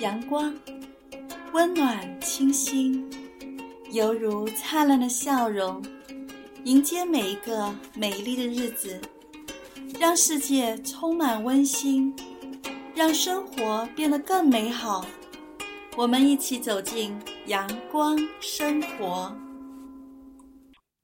阳光温暖清新，犹如灿烂的笑容，迎接每一个美丽的日子，让世界充满温馨，让生活变得更美好。我们一起走进阳光生活。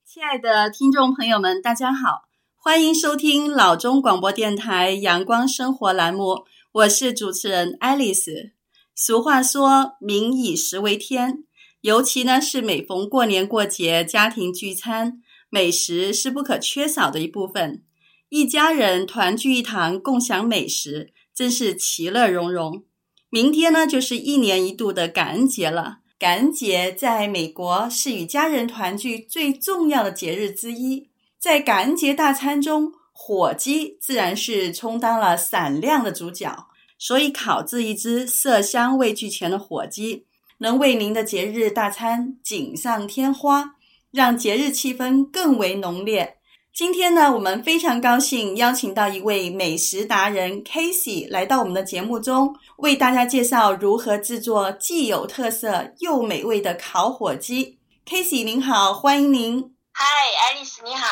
亲爱的听众朋友们，大家好，欢迎收听老中广播电台阳光生活栏目，我是主持人爱丽丝。俗话说“民以食为天”，尤其呢是每逢过年过节、家庭聚餐，美食是不可缺少的一部分。一家人团聚一堂，共享美食，真是其乐融融。明天呢就是一年一度的感恩节了。感恩节在美国是与家人团聚最重要的节日之一。在感恩节大餐中，火鸡自然是充当了闪亮的主角。所以，烤制一只色香味俱全的火鸡，能为您的节日大餐锦上添花，让节日气氛更为浓烈。今天呢，我们非常高兴邀请到一位美食达人 Casey 来到我们的节目中，为大家介绍如何制作既有特色又美味的烤火鸡。Casey 您好，欢迎您。嗨，Alice 你好。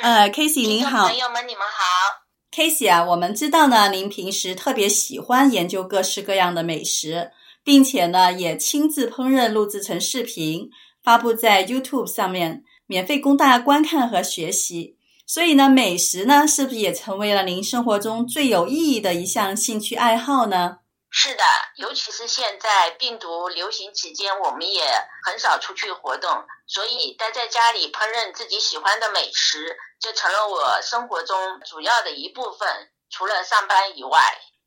呃，Casey 您好。朋友们，你们好。Casey 啊，我们知道呢，您平时特别喜欢研究各式各样的美食，并且呢，也亲自烹饪录制成视频，发布在 YouTube 上面，免费供大家观看和学习。所以呢，美食呢，是不是也成为了您生活中最有意义的一项兴趣爱好呢？是的，尤其是现在病毒流行期间，我们也很少出去活动，所以待在家里烹饪自己喜欢的美食，就成了我生活中主要的一部分。除了上班以外，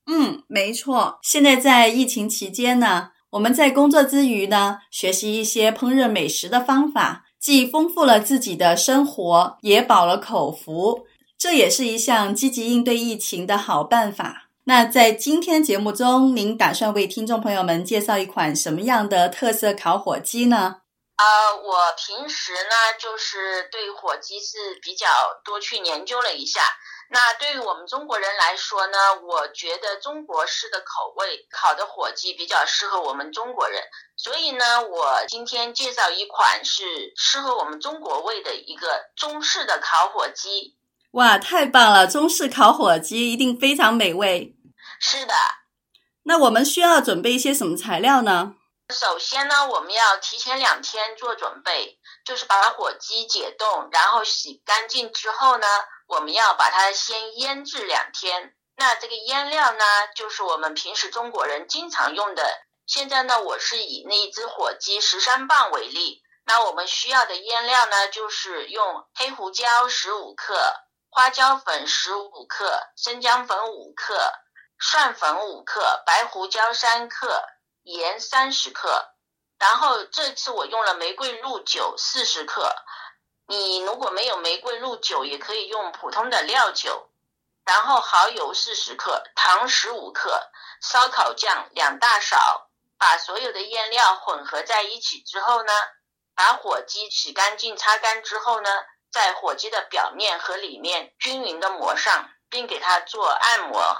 嗯，没错。现在在疫情期间呢，我们在工作之余呢，学习一些烹饪美食的方法，既丰富了自己的生活，也饱了口福。这也是一项积极应对疫情的好办法。那在今天节目中，您打算为听众朋友们介绍一款什么样的特色烤火鸡呢？呃，我平时呢，就是对火鸡是比较多去研究了一下。那对于我们中国人来说呢，我觉得中国式的口味烤的火鸡比较适合我们中国人，所以呢，我今天介绍一款是适合我们中国味的一个中式的烤火鸡。哇，太棒了！中式烤火鸡一定非常美味。是的，那我们需要准备一些什么材料呢？首先呢，我们要提前两天做准备，就是把火鸡解冻，然后洗干净之后呢，我们要把它先腌制两天。那这个腌料呢，就是我们平时中国人经常用的。现在呢，我是以那一只火鸡十三磅为例，那我们需要的腌料呢，就是用黑胡椒十五克、花椒粉十五克、生姜粉五克。蒜粉五克，白胡椒三克，盐三十克。然后这次我用了玫瑰露酒四十克。你如果没有玫瑰露酒，也可以用普通的料酒。然后蚝油四十克，糖十五克，烧烤酱两大勺。把所有的腌料混合在一起之后呢，把火鸡洗干净、擦干之后呢，在火鸡的表面和里面均匀的抹上，并给它做按摩。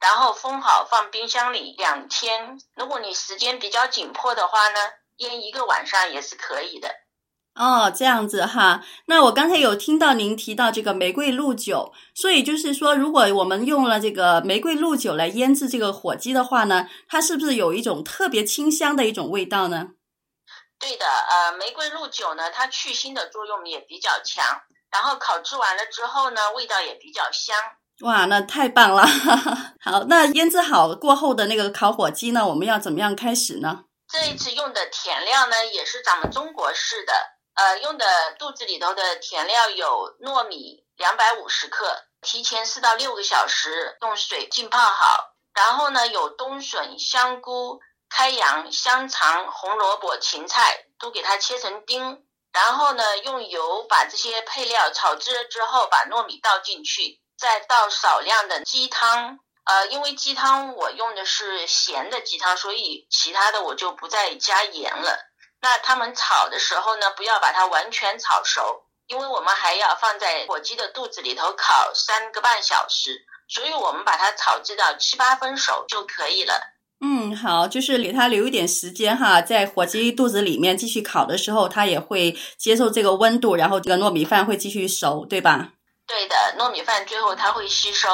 然后封好，放冰箱里两天。如果你时间比较紧迫的话呢，腌一个晚上也是可以的。哦，这样子哈。那我刚才有听到您提到这个玫瑰露酒，所以就是说，如果我们用了这个玫瑰露酒来腌制这个火鸡的话呢，它是不是有一种特别清香的一种味道呢？对的，呃，玫瑰露酒呢，它去腥的作用也比较强，然后烤制完了之后呢，味道也比较香。哇，那太棒了！好，那腌制好过后的那个烤火鸡呢，我们要怎么样开始呢？这一次用的甜料呢，也是咱们中国式的，呃，用的肚子里头的甜料有糯米两百五十克，提前四到六个小时用水浸泡好，然后呢，有冬笋、香菇、开洋、香肠、红萝卜、芹菜，都给它切成丁，然后呢，用油把这些配料炒制了之后，把糯米倒进去。再倒少量的鸡汤，呃，因为鸡汤我用的是咸的鸡汤，所以其他的我就不再加盐了。那他们炒的时候呢，不要把它完全炒熟，因为我们还要放在火鸡的肚子里头烤三个半小时，所以我们把它炒制到七八分熟就可以了。嗯，好，就是给它留一点时间哈，在火鸡肚子里面继续烤的时候，它也会接受这个温度，然后这个糯米饭会继续熟，对吧？对的，糯米饭最后它会吸收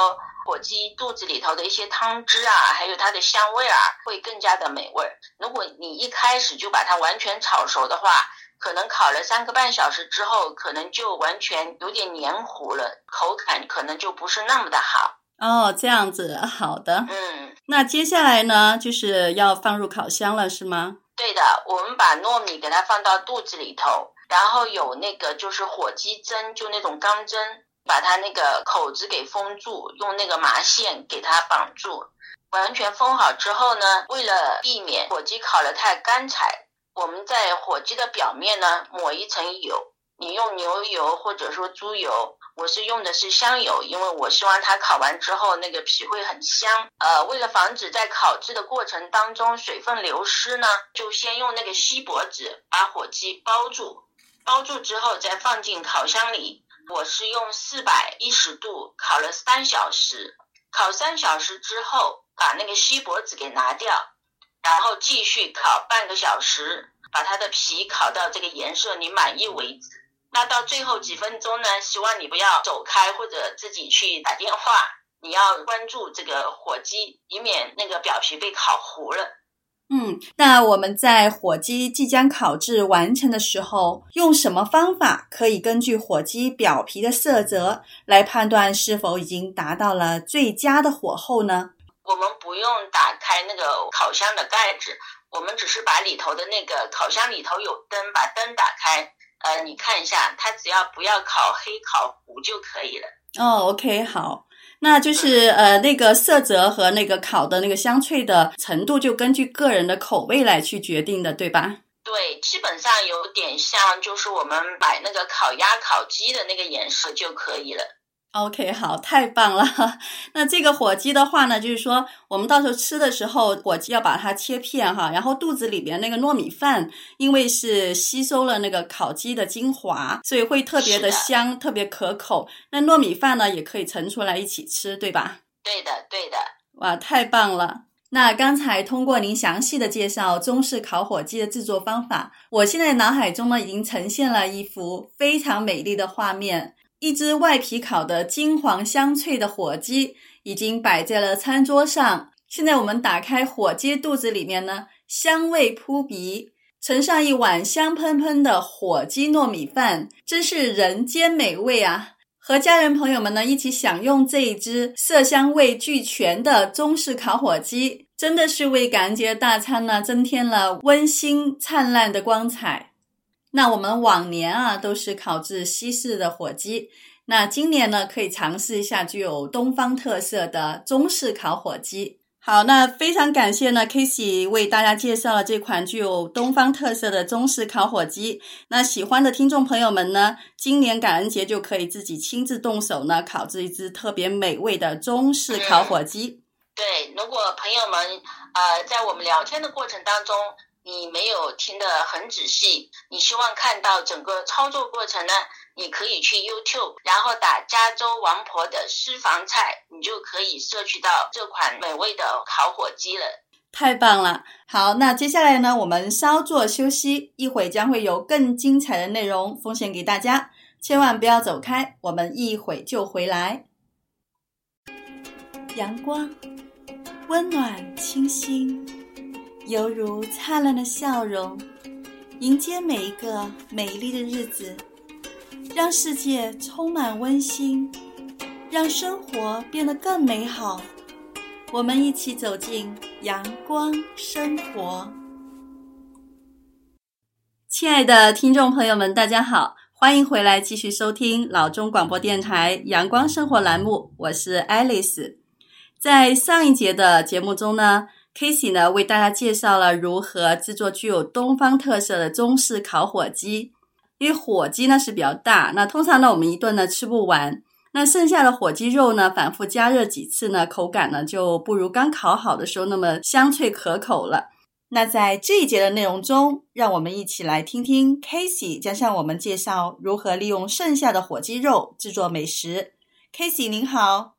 火鸡肚子里头的一些汤汁啊，还有它的香味啊，会更加的美味。如果你一开始就把它完全炒熟的话，可能烤了三个半小时之后，可能就完全有点黏糊了，口感可能就不是那么的好。哦，这样子，好的。嗯，那接下来呢，就是要放入烤箱了，是吗？对的，我们把糯米给它放到肚子里头，然后有那个就是火鸡针，就那种钢针，把它那个口子给封住，用那个麻线给它绑住。完全封好之后呢，为了避免火鸡烤得太干柴，我们在火鸡的表面呢抹一层油。你用牛油或者说猪油，我是用的是香油，因为我希望它烤完之后那个皮会很香。呃，为了防止在烤制的过程当中水分流失呢，就先用那个锡箔纸把火鸡包住，包住之后再放进烤箱里。我是用四百一十度烤了三小时，烤三小时之后把那个锡箔纸给拿掉，然后继续烤半个小时，把它的皮烤到这个颜色你满意为止。那到最后几分钟呢，希望你不要走开或者自己去打电话，你要关注这个火鸡，以免那个表皮被烤糊了。嗯，那我们在火鸡即将烤制完成的时候，用什么方法可以根据火鸡表皮的色泽来判断是否已经达到了最佳的火候呢？我们不用打开那个烤箱的盖子，我们只是把里头的那个烤箱里头有灯，把灯打开。呃，你看一下，它只要不要烤黑、烤糊就可以了。哦，OK，好，那就是呃，那个色泽和那个烤的那个香脆的程度，就根据个人的口味来去决定的，对吧？对，基本上有点像，就是我们买那个烤鸭、烤鸡的那个颜色就可以了。OK，好，太棒了。那这个火鸡的话呢，就是说我们到时候吃的时候，火鸡要把它切片哈，然后肚子里边那个糯米饭，因为是吸收了那个烤鸡的精华，所以会特别的香，特别可口。那糯米饭呢，也可以盛出来一起吃，对吧？对的，对的。哇，太棒了。那刚才通过您详细的介绍中式烤火鸡的制作方法，我现在脑海中呢已经呈现了一幅非常美丽的画面。一只外皮烤得金黄香脆的火鸡已经摆在了餐桌上。现在我们打开火鸡肚子里面呢，香味扑鼻，盛上一碗香喷喷的火鸡糯米饭，真是人间美味啊！和家人朋友们呢一起享用这一只色香味俱全的中式烤火鸡，真的是为感恩节大餐呢增添了温馨灿烂的光彩。那我们往年啊都是烤制西式的火鸡，那今年呢可以尝试一下具有东方特色的中式烤火鸡。好，那非常感谢呢，Casey 为大家介绍了这款具有东方特色的中式烤火鸡。那喜欢的听众朋友们呢，今年感恩节就可以自己亲自动手呢，烤制一只特别美味的中式烤火鸡。对，如果朋友们呃在我们聊天的过程当中。你没有听得很仔细，你希望看到整个操作过程呢？你可以去 YouTube，然后打加州王婆的私房菜，你就可以摄取到这款美味的烤火鸡了。太棒了！好，那接下来呢，我们稍作休息，一会将会有更精彩的内容奉献给大家，千万不要走开，我们一会就回来。阳光，温暖，清新。犹如灿烂的笑容，迎接每一个美丽的日子，让世界充满温馨，让生活变得更美好。我们一起走进阳光生活。亲爱的听众朋友们，大家好，欢迎回来继续收听老中广播电台阳光生活栏目，我是爱丽丝。在上一节的节目中呢，Casey 呢，为大家介绍了如何制作具有东方特色的中式烤火鸡。因为火鸡呢是比较大，那通常呢我们一顿呢吃不完，那剩下的火鸡肉呢反复加热几次呢，口感呢就不如刚烤好的时候那么香脆可口了。那在这一节的内容中，让我们一起来听听 Casey 将向我们介绍如何利用剩下的火鸡肉制作美食。Casey 您好。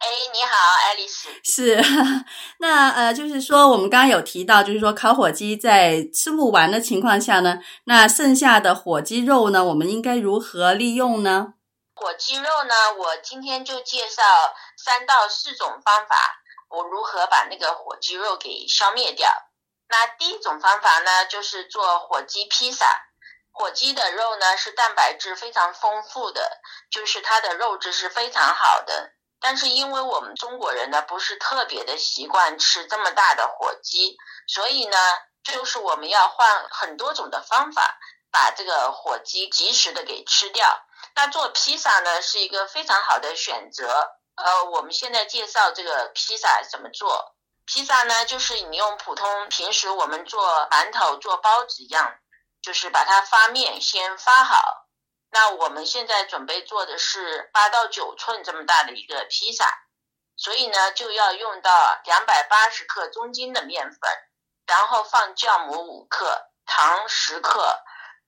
哎，你好，爱丽丝。是，那呃，就是说我们刚刚有提到，就是说烤火鸡在吃不完的情况下呢，那剩下的火鸡肉呢，我们应该如何利用呢？火鸡肉呢，我今天就介绍三到四种方法，我如何把那个火鸡肉给消灭掉。那第一种方法呢，就是做火鸡披萨。火鸡的肉呢，是蛋白质非常丰富的，就是它的肉质是非常好的。但是因为我们中国人呢，不是特别的习惯吃这么大的火鸡，所以呢，就是我们要换很多种的方法，把这个火鸡及时的给吃掉。那做披萨呢，是一个非常好的选择。呃，我们现在介绍这个披萨怎么做。披萨呢，就是你用普通平时我们做馒头、做包子一样。就是把它发面先发好，那我们现在准备做的是八到九寸这么大的一个披萨，所以呢就要用到两百八十克中筋的面粉，然后放酵母五克，糖十克，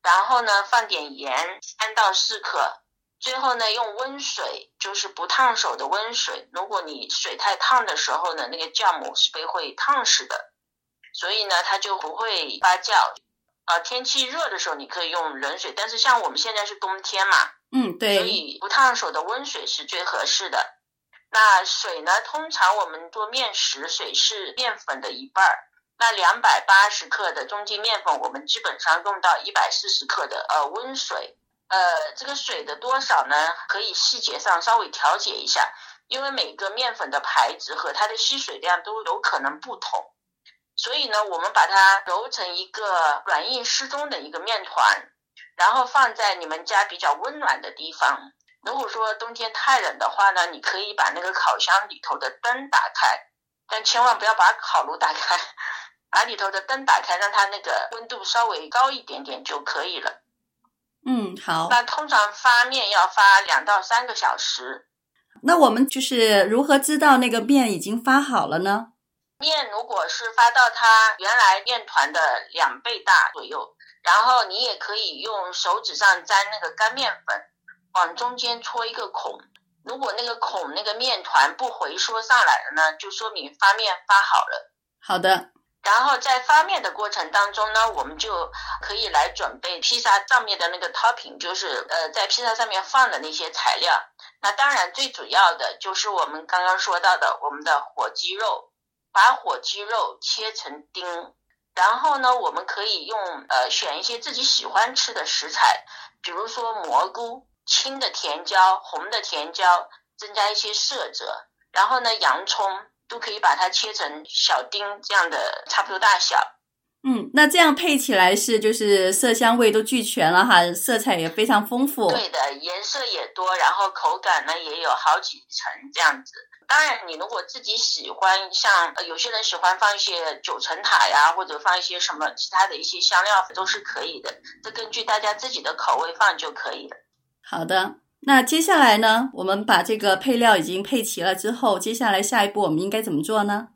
然后呢放点盐三到四克，最后呢用温水，就是不烫手的温水，如果你水太烫的时候呢，那个酵母是被会烫死的，所以呢它就不会发酵。啊，天气热的时候你可以用冷水，但是像我们现在是冬天嘛，嗯，对，所以不烫手的温水是最合适的。那水呢，通常我们做面食，水是面粉的一半儿。那两百八十克的中筋面粉，我们基本上用到一百四十克的呃温水。呃，这个水的多少呢，可以细节上稍微调节一下，因为每个面粉的牌子和它的吸水量都有可能不同。所以呢，我们把它揉成一个软硬适中的一个面团，然后放在你们家比较温暖的地方。如果说冬天太冷的话呢，你可以把那个烤箱里头的灯打开，但千万不要把烤炉打开，把里头的灯打开，让它那个温度稍微高一点点就可以了。嗯，好。那通常发面要发两到三个小时。那我们就是如何知道那个面已经发好了呢？面如果是发到它原来面团的两倍大左右，然后你也可以用手指上沾那个干面粉，往中间戳一个孔。如果那个孔那个面团不回缩上来了呢，就说明发面发好了。好的。然后在发面的过程当中呢，我们就可以来准备披萨上面的那个 topping，就是呃在披萨上面放的那些材料。那当然最主要的就是我们刚刚说到的我们的火鸡肉。把火鸡肉切成丁，然后呢，我们可以用呃选一些自己喜欢吃的食材，比如说蘑菇、青的甜椒、红的甜椒，增加一些色泽。然后呢，洋葱都可以把它切成小丁这样的差不多大小。嗯，那这样配起来是就是色香味都俱全了哈，色彩也非常丰富。对的，颜色也多，然后口感呢也有好几层这样子。当然，你如果自己喜欢，像有些人喜欢放一些九层塔呀，或者放一些什么其他的一些香料，都是可以的。这根据大家自己的口味放就可以了。好的，那接下来呢，我们把这个配料已经配齐了之后，接下来下一步我们应该怎么做呢？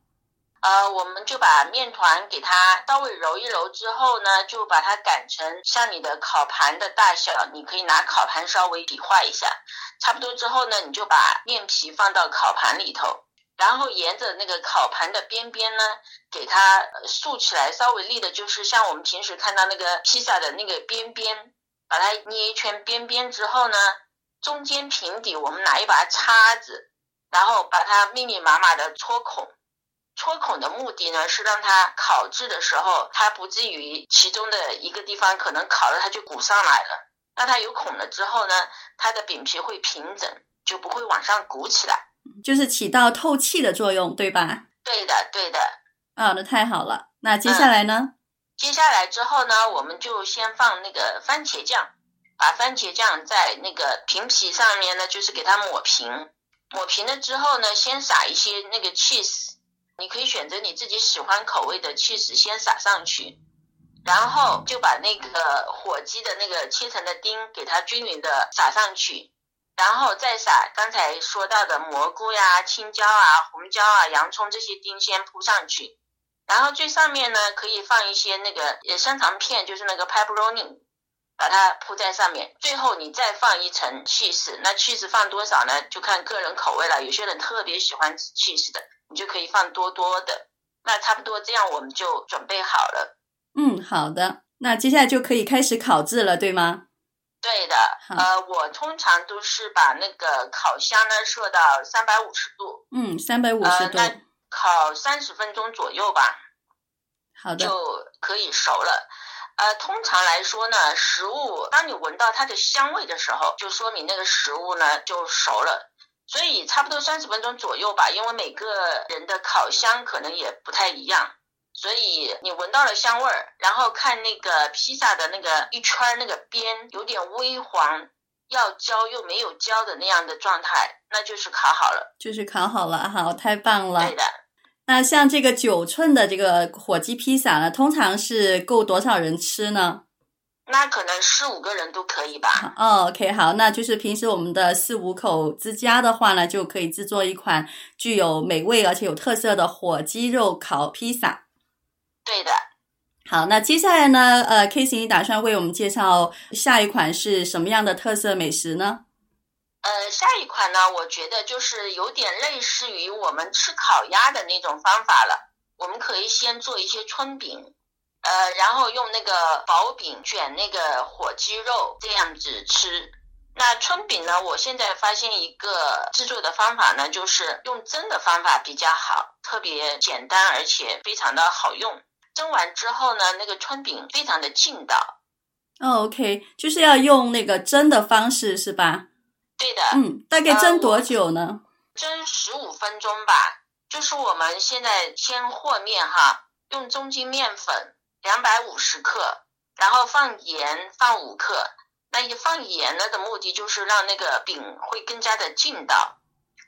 呃，我们就把面团给它稍微揉一揉之后呢，就把它擀成像你的烤盘的大小，你可以拿烤盘稍微比划一下。差不多之后呢，你就把面皮放到烤盘里头，然后沿着那个烤盘的边边呢，给它竖起来，稍微立的，就是像我们平时看到那个披萨的那个边边，把它捏一圈边边之后呢，中间平底，我们拿一把叉子，然后把它密密麻麻的戳孔。戳孔的目的呢，是让它烤制的时候，它不至于其中的一个地方可能烤了它就鼓上来了。那它有孔了之后呢，它的饼皮会平整，就不会往上鼓起来，就是起到透气的作用，对吧？对的，对的。啊、哦，那太好了。那接下来呢？嗯，接下来之后呢，我们就先放那个番茄酱，把番茄酱在那个饼皮上面呢，就是给它抹平。抹平了之后呢，先撒一些那个 cheese，你可以选择你自己喜欢口味的 cheese，先撒上去。然后就把那个火鸡的那个切成的丁给它均匀的撒上去，然后再撒刚才说到的蘑菇呀、青椒啊、红椒啊、洋葱这些丁先铺上去，然后最上面呢可以放一些那个香肠片，就是那个 pepperoni，把它铺在上面，最后你再放一层 cheese，。那 cheese 放多少呢？就看个人口味了。有些人特别喜欢吃 cheese 的，你就可以放多多的。那差不多这样，我们就准备好了。嗯，好的。那接下来就可以开始烤制了，对吗？对的。呃，我通常都是把那个烤箱呢设到三百五十度。嗯，三百五十度。呃，那烤三十分钟左右吧。好的。就可以熟了。呃，通常来说呢，食物当你闻到它的香味的时候，就说明那个食物呢就熟了。所以差不多三十分钟左右吧，因为每个人的烤箱可能也不太一样，所以你闻到了香味儿，然后看那个披萨的那个一圈那个边有点微黄，要焦又没有焦的那样的状态，那就是烤好了。就是烤好了，好，太棒了。对的。那像这个九寸的这个火鸡披萨呢，通常是够多少人吃呢？那可能四五个人都可以吧。哦，OK，好，那就是平时我们的四五口之家的话呢，就可以制作一款具有美味而且有特色的火鸡肉烤披萨。对的。好，那接下来呢，呃，Casey，你打算为我们介绍下一款是什么样的特色美食呢？呃，下一款呢，我觉得就是有点类似于我们吃烤鸭的那种方法了。我们可以先做一些春饼，呃，然后用那个薄饼卷那个火鸡肉这样子吃。那春饼呢，我现在发现一个制作的方法呢，就是用蒸的方法比较好，特别简单而且非常的好用。蒸完之后呢，那个春饼非常的劲道。哦，OK，就是要用那个蒸的方式是吧？对的，嗯，大概蒸多久呢？呃、蒸十五分钟吧。就是我们现在先和面哈，用中筋面粉两百五十克，然后放盐放五克。那一放盐呢的目的就是让那个饼会更加的劲道。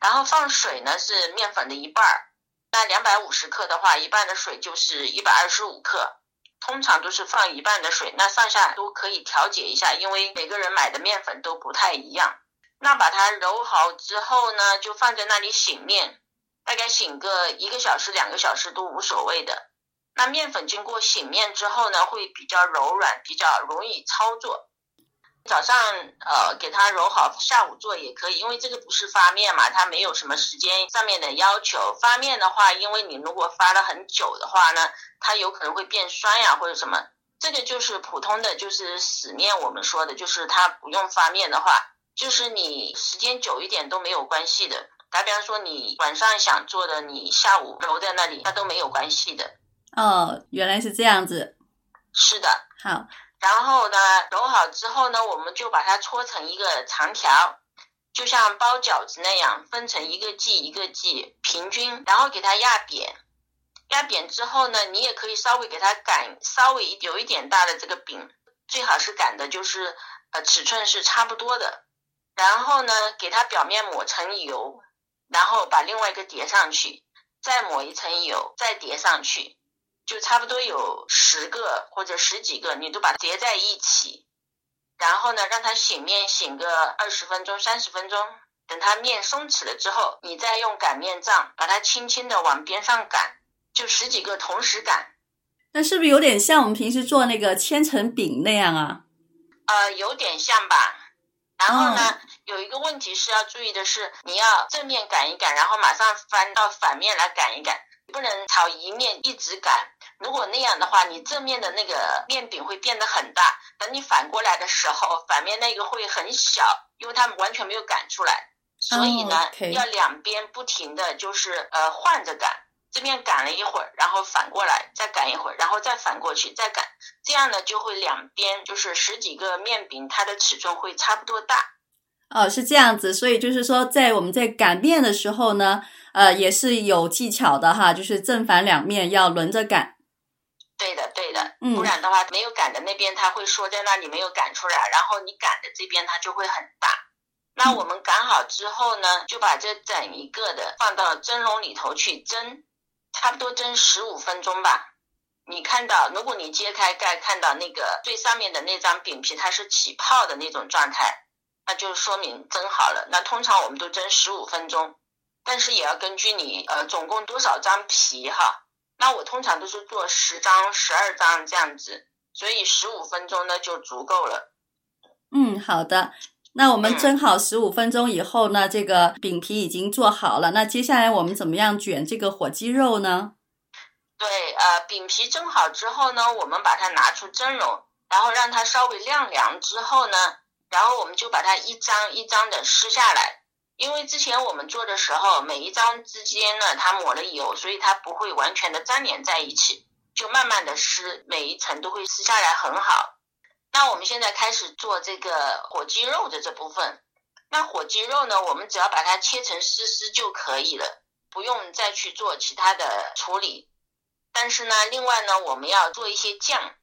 然后放水呢是面粉的一半儿。那两百五十克的话，一半的水就是一百二十五克。通常都是放一半的水，那上下都可以调节一下，因为每个人买的面粉都不太一样。那把它揉好之后呢，就放在那里醒面，大概醒个一个小时、两个小时都无所谓的。那面粉经过醒面之后呢，会比较柔软，比较容易操作。早上呃给它揉好，下午做也可以，因为这个不是发面嘛，它没有什么时间上面的要求。发面的话，因为你如果发了很久的话呢，它有可能会变酸呀或者什么。这个就是普通的，就是死面，我们说的就是它不用发面的话。就是你时间久一点都没有关系的，打比方说你晚上想做的，你下午揉在那里，它都没有关系的。哦，原来是这样子。是的。好。然后呢，揉好之后呢，我们就把它搓成一个长条，就像包饺子那样，分成一个剂一个剂，平均，然后给它压扁。压扁之后呢，你也可以稍微给它擀，稍微有一点大的这个饼，最好是擀的，就是呃尺寸是差不多的。然后呢，给它表面抹层油，然后把另外一个叠上去，再抹一层油，再叠上去，就差不多有十个或者十几个，你都把它叠在一起。然后呢，让它醒面醒个二十分钟、三十分钟，等它面松弛了之后，你再用擀面杖把它轻轻的往边上擀，就十几个同时擀。那是不是有点像我们平时做那个千层饼那样啊？呃，有点像吧。然后呢，嗯、有一个问题是要注意的是，你要正面擀一擀，然后马上翻到反面来擀一擀，不能朝一面一直擀。如果那样的话，你正面的那个面饼会变得很大，等你反过来的时候，反面那个会很小，因为它完全没有擀出来。所以呢，要两边不停的就是呃换着擀。这边擀了一会儿，然后反过来再擀一会儿，然后再反过去再擀，这样呢就会两边就是十几个面饼，它的尺寸会差不多大。哦，是这样子，所以就是说，在我们在擀面的时候呢，呃，也是有技巧的哈，就是正反两面要轮着擀。对的，对的，不然的话，没有擀的那边它会缩在那里没有擀出来，然后你擀的这边它就会很大。那我们擀好之后呢，就把这整一个的放到蒸笼里头去蒸。差不多蒸十五分钟吧。你看到，如果你揭开盖，看到那个最上面的那张饼皮，它是起泡的那种状态，那就说明蒸好了。那通常我们都蒸十五分钟，但是也要根据你呃总共多少张皮哈。那我通常都是做十张、十二张这样子，所以十五分钟呢就足够了。嗯，好的。那我们蒸好十五分钟以后呢，嗯、这个饼皮已经做好了。那接下来我们怎么样卷这个火鸡肉呢？对，呃，饼皮蒸好之后呢，我们把它拿出蒸笼，然后让它稍微晾凉之后呢，然后我们就把它一张一张的撕下来。因为之前我们做的时候，每一张之间呢，它抹了油，所以它不会完全的粘连在一起，就慢慢的撕，每一层都会撕下来很好。那我们现在开始做这个火鸡肉的这部分。那火鸡肉呢，我们只要把它切成丝丝就可以了，不用再去做其他的处理。但是呢，另外呢，我们要做一些酱。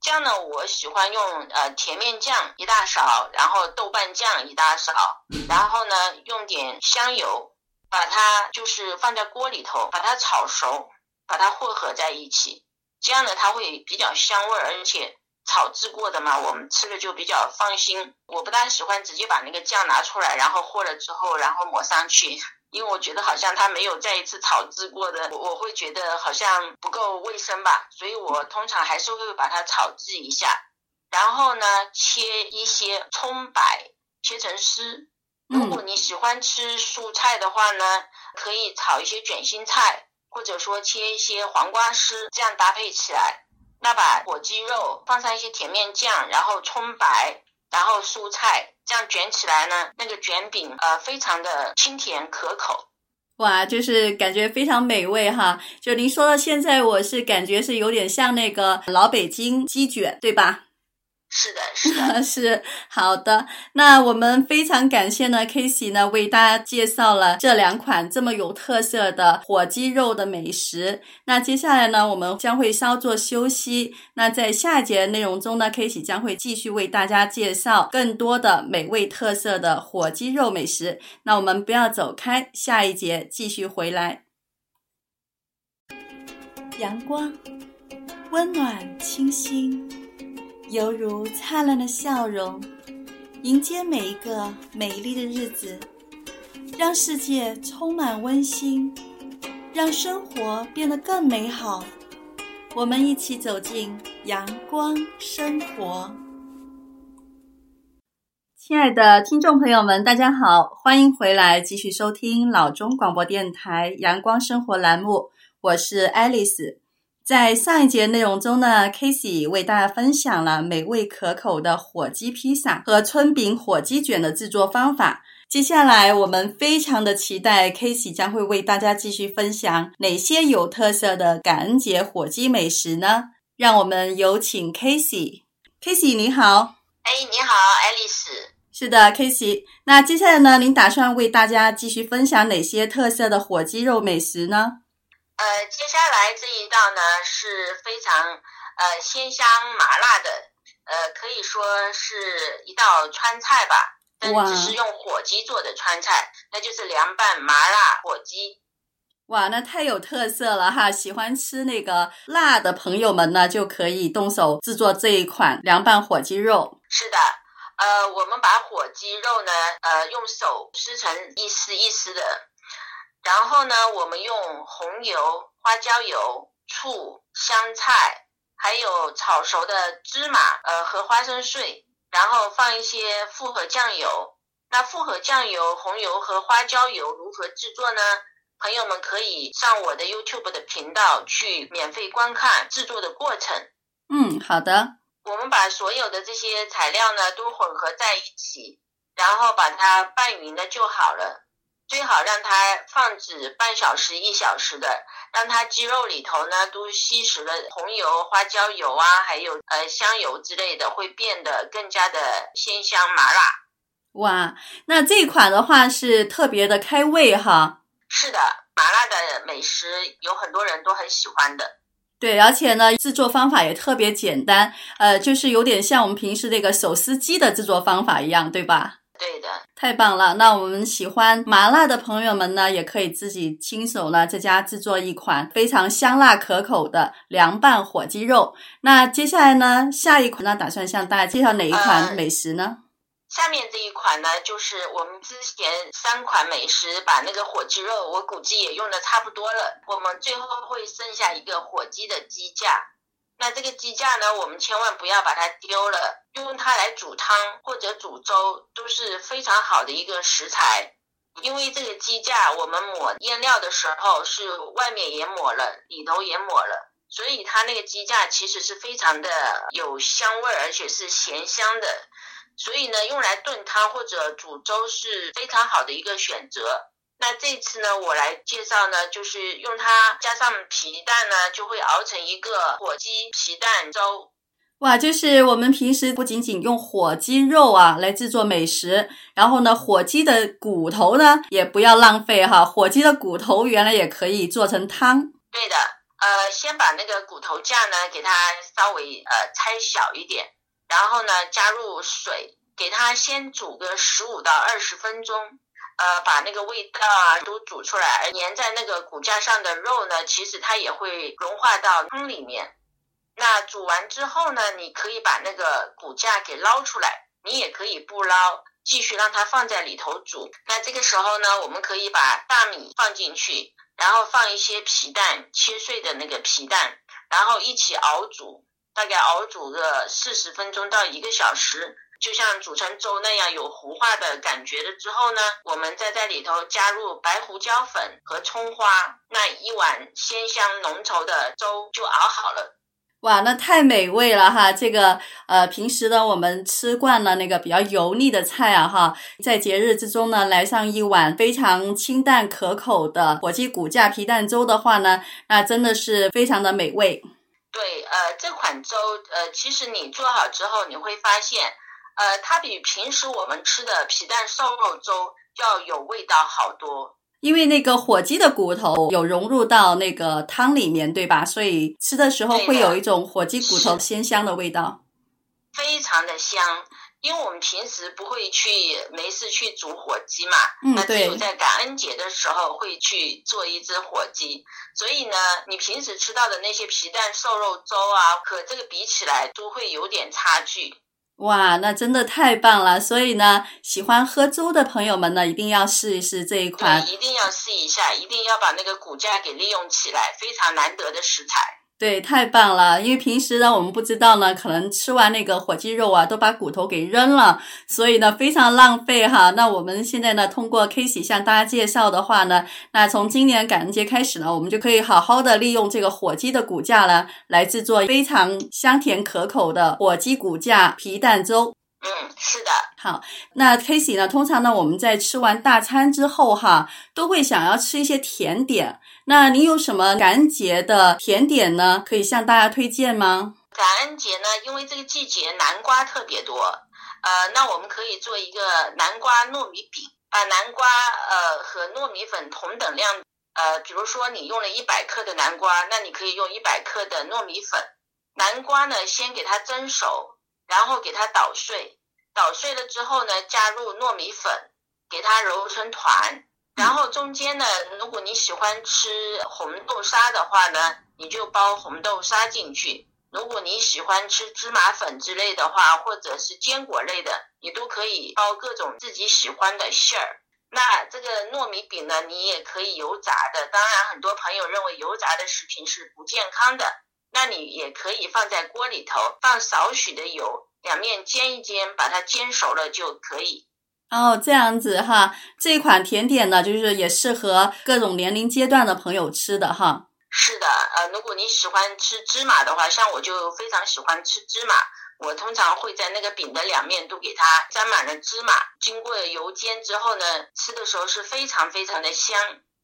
酱呢，我喜欢用呃甜面酱一大勺，然后豆瓣酱一大勺，然后呢，用点香油，把它就是放在锅里头，把它炒熟，把它混合在一起。这样呢，它会比较香味，而且炒制过的嘛，我们吃了就比较放心。我不大喜欢直接把那个酱拿出来，然后和了之后，然后抹上去。因为我觉得好像它没有再一次炒制过的，我我会觉得好像不够卫生吧，所以我通常还是会把它炒制一下，然后呢，切一些葱白，切成丝。如果你喜欢吃蔬菜的话呢，可以炒一些卷心菜，或者说切一些黄瓜丝，这样搭配起来。那把火鸡肉放上一些甜面酱，然后葱白。然后蔬菜这样卷起来呢，那个卷饼呃非常的清甜可口，哇，就是感觉非常美味哈。就您说到现在，我是感觉是有点像那个老北京鸡卷，对吧？是的，是的，是好的。那我们非常感谢呢，Casey 呢为大家介绍了这两款这么有特色的火鸡肉的美食。那接下来呢，我们将会稍作休息。那在下一节内容中呢，Casey 将会继续为大家介绍更多的美味特色的火鸡肉美食。那我们不要走开，下一节继续回来。阳光，温暖，清新。犹如灿烂的笑容，迎接每一个美丽的日子，让世界充满温馨，让生活变得更美好。我们一起走进阳光生活。亲爱的听众朋友们，大家好，欢迎回来继续收听老中广播电台阳光生活栏目，我是爱丽丝。在上一节内容中呢，Casey 为大家分享了美味可口的火鸡披萨和春饼火鸡卷的制作方法。接下来，我们非常的期待 Casey 将会为大家继续分享哪些有特色的感恩节火鸡美食呢？让我们有请 Casey。Casey 你好，哎，你好，爱丽丝。是的，Casey。那接下来呢，您打算为大家继续分享哪些特色的火鸡肉美食呢？呃，接下来这一道呢是非常呃鲜香麻辣的，呃，可以说是一道川菜吧，但只是用火鸡做的川菜，那就是凉拌麻辣火鸡。哇，那太有特色了哈！喜欢吃那个辣的朋友们呢，就可以动手制作这一款凉拌火鸡肉。是的，呃，我们把火鸡肉呢，呃，用手撕成一丝一丝的。然后呢，我们用红油、花椒油、醋、香菜，还有炒熟的芝麻，呃，和花生碎，然后放一些复合酱油。那复合酱油、红油和花椒油如何制作呢？朋友们可以上我的 YouTube 的频道去免费观看制作的过程。嗯，好的。我们把所有的这些材料呢都混合在一起，然后把它拌匀了就好了。最好让它放置半小时、一小时的，让它鸡肉里头呢都吸食了红油、花椒油啊，还有呃香油之类的，会变得更加的鲜香麻辣。哇，那这款的话是特别的开胃哈。是的，麻辣的美食有很多人都很喜欢的。对，而且呢，制作方法也特别简单，呃，就是有点像我们平时那个手撕鸡的制作方法一样，对吧？对的，太棒了！那我们喜欢麻辣的朋友们呢，也可以自己亲手呢在家制作一款非常香辣可口的凉拌火鸡肉。那接下来呢，下一款呢，打算向大家介绍哪一款美食呢？呃，下面这一款呢，就是我们之前三款美食把那个火鸡肉，我估计也用的差不多了。我们最后会剩下一个火鸡的鸡架。那这个鸡架呢，我们千万不要把它丢了。用它来煮汤或者煮粥都是非常好的一个食材。因为这个鸡架，我们抹腌料的时候是外面也抹了，里头也抹了，所以它那个鸡架其实是非常的有香味，而且是咸香的。所以呢，用来炖汤或者煮粥是非常好的一个选择。那这次呢，我来介绍呢，就是用它加上皮蛋呢，就会熬成一个火鸡皮蛋粥。哇，就是我们平时不仅仅用火鸡肉啊来制作美食，然后呢，火鸡的骨头呢也不要浪费哈。火鸡的骨头原来也可以做成汤。对的，呃，先把那个骨头架呢给它稍微呃拆小一点，然后呢加入水，给它先煮个十五到二十分钟，呃，把那个味道啊都煮出来，而粘在那个骨架上的肉呢，其实它也会融化到汤里面。那煮完之后呢，你可以把那个骨架给捞出来，你也可以不捞，继续让它放在里头煮。那这个时候呢，我们可以把大米放进去，然后放一些皮蛋，切碎的那个皮蛋，然后一起熬煮，大概熬煮个四十分钟到一个小时，就像煮成粥那样有糊化的感觉了之后呢，我们再在里头加入白胡椒粉和葱花，那一碗鲜香浓稠的粥就熬好了。哇，那太美味了哈！这个呃，平时呢，我们吃惯了那个比较油腻的菜啊哈，在节日之中呢，来上一碗非常清淡可口的火鸡骨架皮蛋粥的话呢，那真的是非常的美味。对，呃，这款粥呃，其实你做好之后，你会发现，呃，它比平时我们吃的皮蛋瘦肉粥要有味道好多。因为那个火鸡的骨头有融入到那个汤里面，对吧？所以吃的时候会有一种火鸡骨头鲜香的味道，非常的香。因为我们平时不会去没事去煮火鸡嘛，嗯，那只有在感恩节的时候会去做一只火鸡。所以呢，你平时吃到的那些皮蛋瘦肉粥啊，和这个比起来都会有点差距。哇，那真的太棒了！所以呢，喜欢喝粥的朋友们呢，一定要试一试这一款。对，一定要试一下，一定要把那个骨架给利用起来，非常难得的食材。对，太棒了！因为平时呢，我们不知道呢，可能吃完那个火鸡肉啊，都把骨头给扔了，所以呢，非常浪费哈。那我们现在呢，通过 Casey 向大家介绍的话呢，那从今年感恩节开始呢，我们就可以好好的利用这个火鸡的骨架呢，来制作非常香甜可口的火鸡骨架皮蛋粥。嗯，是的。好，那 Casey 呢，通常呢，我们在吃完大餐之后哈，都会想要吃一些甜点。那你有什么感恩节的甜点呢？可以向大家推荐吗？感恩节呢，因为这个季节南瓜特别多，呃，那我们可以做一个南瓜糯米饼，把南瓜呃和糯米粉同等量，呃，比如说你用了一百克的南瓜，那你可以用一百克的糯米粉。南瓜呢，先给它蒸熟。然后给它捣碎，捣碎了之后呢，加入糯米粉，给它揉成团。然后中间呢，如果你喜欢吃红豆沙的话呢，你就包红豆沙进去。如果你喜欢吃芝麻粉之类的话，或者是坚果类的，你都可以包各种自己喜欢的馅儿。那这个糯米饼呢，你也可以油炸的。当然，很多朋友认为油炸的食品是不健康的。那你也可以放在锅里头，放少许的油，两面煎一煎，把它煎熟了就可以。哦，这样子哈，这款甜点呢，就是也适合各种年龄阶段的朋友吃的哈。是的，呃，如果你喜欢吃芝麻的话，像我就非常喜欢吃芝麻，我通常会在那个饼的两面都给它沾满了芝麻，经过油煎之后呢，吃的时候是非常非常的香。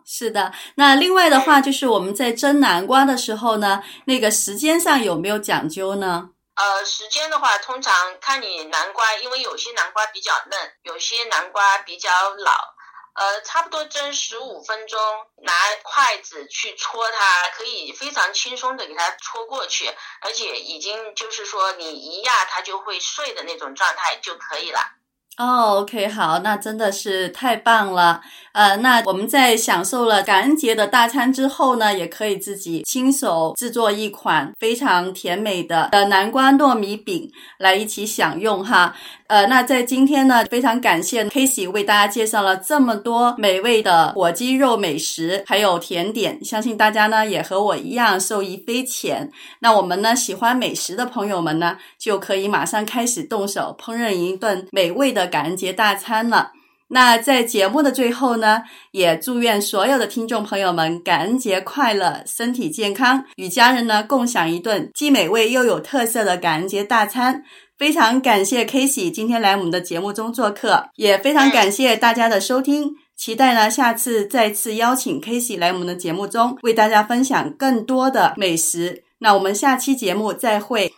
是的，那另外的话，就是我们在蒸南瓜的时候呢，那个时间上有没有讲究呢？呃，时间的话，通常看你南瓜，因为有些南瓜比较嫩，有些南瓜比较老，呃，差不多蒸十五分钟，拿筷子去戳它，可以非常轻松的给它戳过去，而且已经就是说你一压它就会碎的那种状态就可以了。哦，OK，好，那真的是太棒了。呃，那我们在享受了感恩节的大餐之后呢，也可以自己亲手制作一款非常甜美的南瓜糯米饼来一起享用哈。呃，那在今天呢，非常感谢 k a s e y 为大家介绍了这么多美味的火鸡肉美食，还有甜点，相信大家呢也和我一样受益匪浅。那我们呢喜欢美食的朋友们呢，就可以马上开始动手烹饪一顿美味的感恩节大餐了。那在节目的最后呢，也祝愿所有的听众朋友们感恩节快乐，身体健康，与家人呢共享一顿既美味又有特色的感恩节大餐。非常感谢 k a s e y 今天来我们的节目中做客，也非常感谢大家的收听。期待呢下次再次邀请 k a s e y 来我们的节目中，为大家分享更多的美食。那我们下期节目再会。